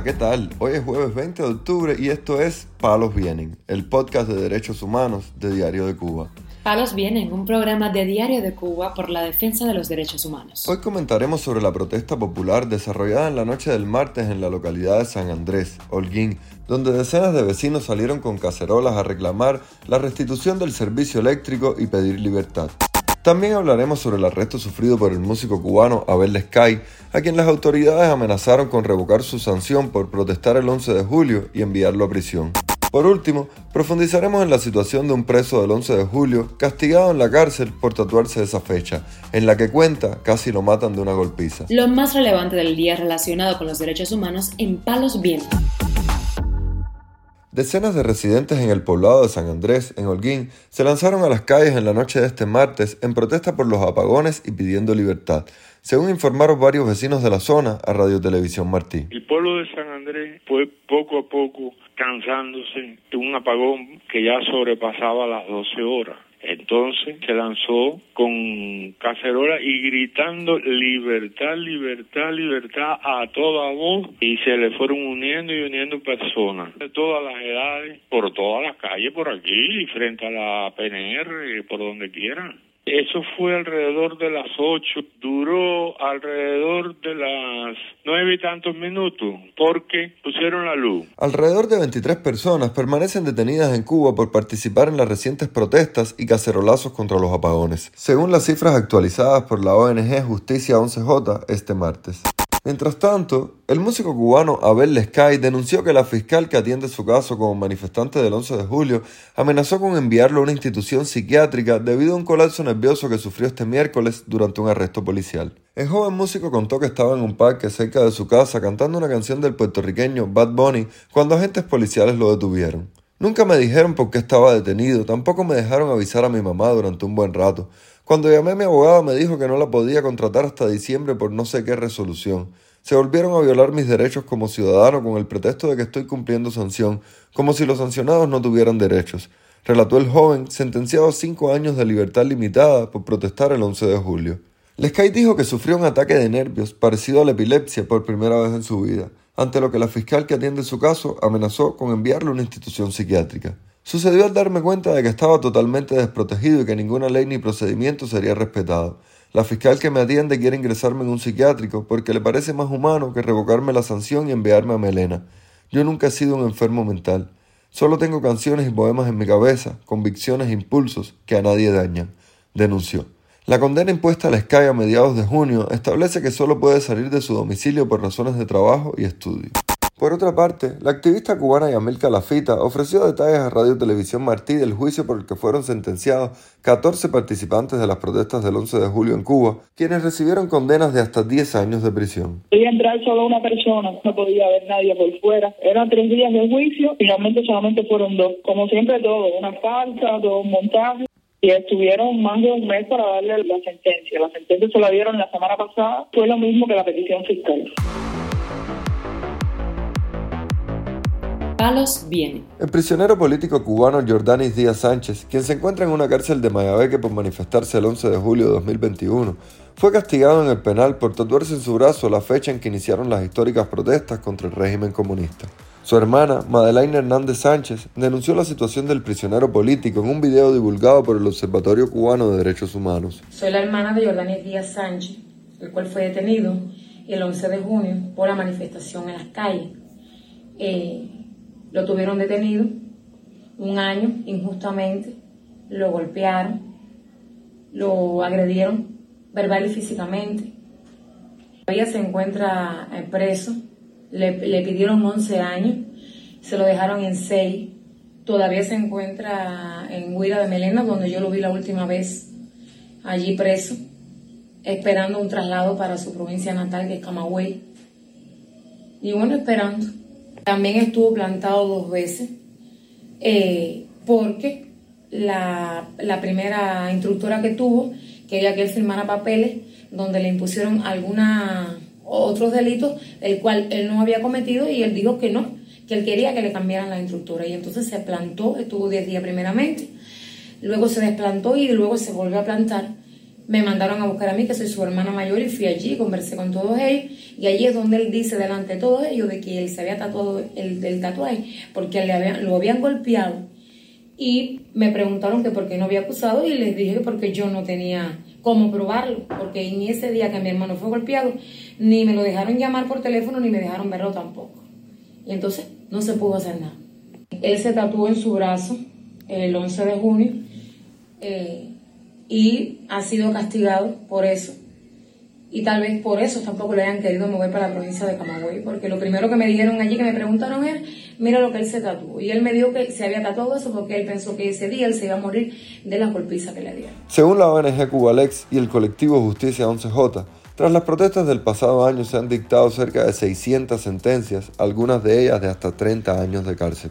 Hola, ¿qué tal? Hoy es jueves 20 de octubre y esto es Palos Vienen, el podcast de derechos humanos de Diario de Cuba. Palos Vienen, un programa de Diario de Cuba por la defensa de los derechos humanos. Hoy comentaremos sobre la protesta popular desarrollada en la noche del martes en la localidad de San Andrés, Holguín, donde decenas de vecinos salieron con cacerolas a reclamar la restitución del servicio eléctrico y pedir libertad. También hablaremos sobre el arresto sufrido por el músico cubano Abel Sky, a quien las autoridades amenazaron con revocar su sanción por protestar el 11 de julio y enviarlo a prisión. Por último, profundizaremos en la situación de un preso del 11 de julio castigado en la cárcel por tatuarse esa fecha, en la que cuenta casi lo matan de una golpiza. Lo más relevante del día relacionado con los derechos humanos en Palos Vientos. Decenas de residentes en el poblado de San Andrés, en Holguín, se lanzaron a las calles en la noche de este martes en protesta por los apagones y pidiendo libertad, según informaron varios vecinos de la zona a Radio Televisión Martí. El pueblo de San Andrés fue poco a poco cansándose de un apagón que ya sobrepasaba las 12 horas. Entonces se lanzó con cacerola y gritando libertad, libertad, libertad a toda voz y se le fueron uniendo y uniendo personas de todas las edades, por todas las calles, por aquí, frente a la PNR, por donde quieran. Eso fue alrededor de las ocho, duró alrededor de las nueve y tantos minutos, porque pusieron la luz. Alrededor de 23 personas permanecen detenidas en Cuba por participar en las recientes protestas y cacerolazos contra los apagones, según las cifras actualizadas por la ONG Justicia 11J este martes. Mientras tanto, el músico cubano Abel Lescay denunció que la fiscal que atiende su caso como manifestante del 11 de julio amenazó con enviarlo a una institución psiquiátrica debido a un colapso nervioso que sufrió este miércoles durante un arresto policial. El joven músico contó que estaba en un parque cerca de su casa cantando una canción del puertorriqueño Bad Bunny cuando agentes policiales lo detuvieron. Nunca me dijeron por qué estaba detenido, tampoco me dejaron avisar a mi mamá durante un buen rato. Cuando llamé a mi abogado me dijo que no la podía contratar hasta diciembre por no sé qué resolución. Se volvieron a violar mis derechos como ciudadano con el pretexto de que estoy cumpliendo sanción, como si los sancionados no tuvieran derechos, relató el joven, sentenciado a cinco años de libertad limitada por protestar el 11 de julio. Lescay dijo que sufrió un ataque de nervios parecido a la epilepsia por primera vez en su vida, ante lo que la fiscal que atiende su caso amenazó con enviarlo a una institución psiquiátrica. Sucedió al darme cuenta de que estaba totalmente desprotegido y que ninguna ley ni procedimiento sería respetado. La fiscal que me atiende quiere ingresarme en un psiquiátrico porque le parece más humano que revocarme la sanción y enviarme a Melena. Yo nunca he sido un enfermo mental. Solo tengo canciones y poemas en mi cabeza, convicciones e impulsos que a nadie dañan, denunció. La condena impuesta a Sky a mediados de junio establece que solo puede salir de su domicilio por razones de trabajo y estudio. Por otra parte, la activista cubana Yamil Calafita ofreció detalles a Radio Televisión Martí del juicio por el que fueron sentenciados 14 participantes de las protestas del 11 de julio en Cuba, quienes recibieron condenas de hasta 10 años de prisión. Podía entrar solo una persona, no podía haber nadie por fuera. Eran tres días de juicio, finalmente solamente fueron dos. Como siempre todo, una falsa, todo un montaje y estuvieron más de un mes para darle la sentencia. La sentencia se la dieron la semana pasada, fue lo mismo que la petición fiscal. palos viene. El prisionero político cubano Jordanis Díaz Sánchez, quien se encuentra en una cárcel de Mayabeque por manifestarse el 11 de julio de 2021, fue castigado en el penal por tatuarse en su brazo la fecha en que iniciaron las históricas protestas contra el régimen comunista. Su hermana, Madeleine Hernández Sánchez, denunció la situación del prisionero político en un video divulgado por el Observatorio Cubano de Derechos Humanos. Soy la hermana de Jordanis Díaz Sánchez, el cual fue detenido el 11 de junio por la manifestación en las calles. Eh, lo tuvieron detenido un año injustamente, lo golpearon, lo agredieron verbal y físicamente. Todavía se encuentra eh, preso, le pidieron 11 años, se lo dejaron en 6. Todavía se encuentra en Huira de Melena, donde yo lo vi la última vez, allí preso, esperando un traslado para su provincia natal, que es Camagüey. Y bueno, esperando. También estuvo plantado dos veces eh, porque la, primera instructora que tuvo quería que él firmara papeles donde le impusieron alguna otros delitos el cual él no había cometido y él dijo que no, que él quería que le cambiaran la instructora y entonces se plantó, estuvo 10 días primeramente, luego se desplantó y luego se volvió a plantar me mandaron a buscar a mí, que soy su hermana mayor, y fui allí, conversé con todos ellos, y allí es donde él dice delante de todos ellos de que él se había tatuado el, del tatuaje, porque le habían, lo habían golpeado. Y me preguntaron que por qué no había acusado, y les dije que porque yo no tenía cómo probarlo, porque en ese día que mi hermano fue golpeado, ni me lo dejaron llamar por teléfono, ni me dejaron verlo tampoco. Y entonces no se pudo hacer nada. Él se tatuó en su brazo el 11 de junio. Eh, y ha sido castigado por eso. Y tal vez por eso tampoco le hayan querido mover para la provincia de Camagüey, porque lo primero que me dijeron allí, que me preguntaron es, mira lo que él se tatuó. Y él me dijo que se había tatuado eso porque él pensó que ese día él se iba a morir de la golpiza que le dieron. Según la ONG Cubalex y el colectivo Justicia 11J, tras las protestas del pasado año se han dictado cerca de 600 sentencias, algunas de ellas de hasta 30 años de cárcel.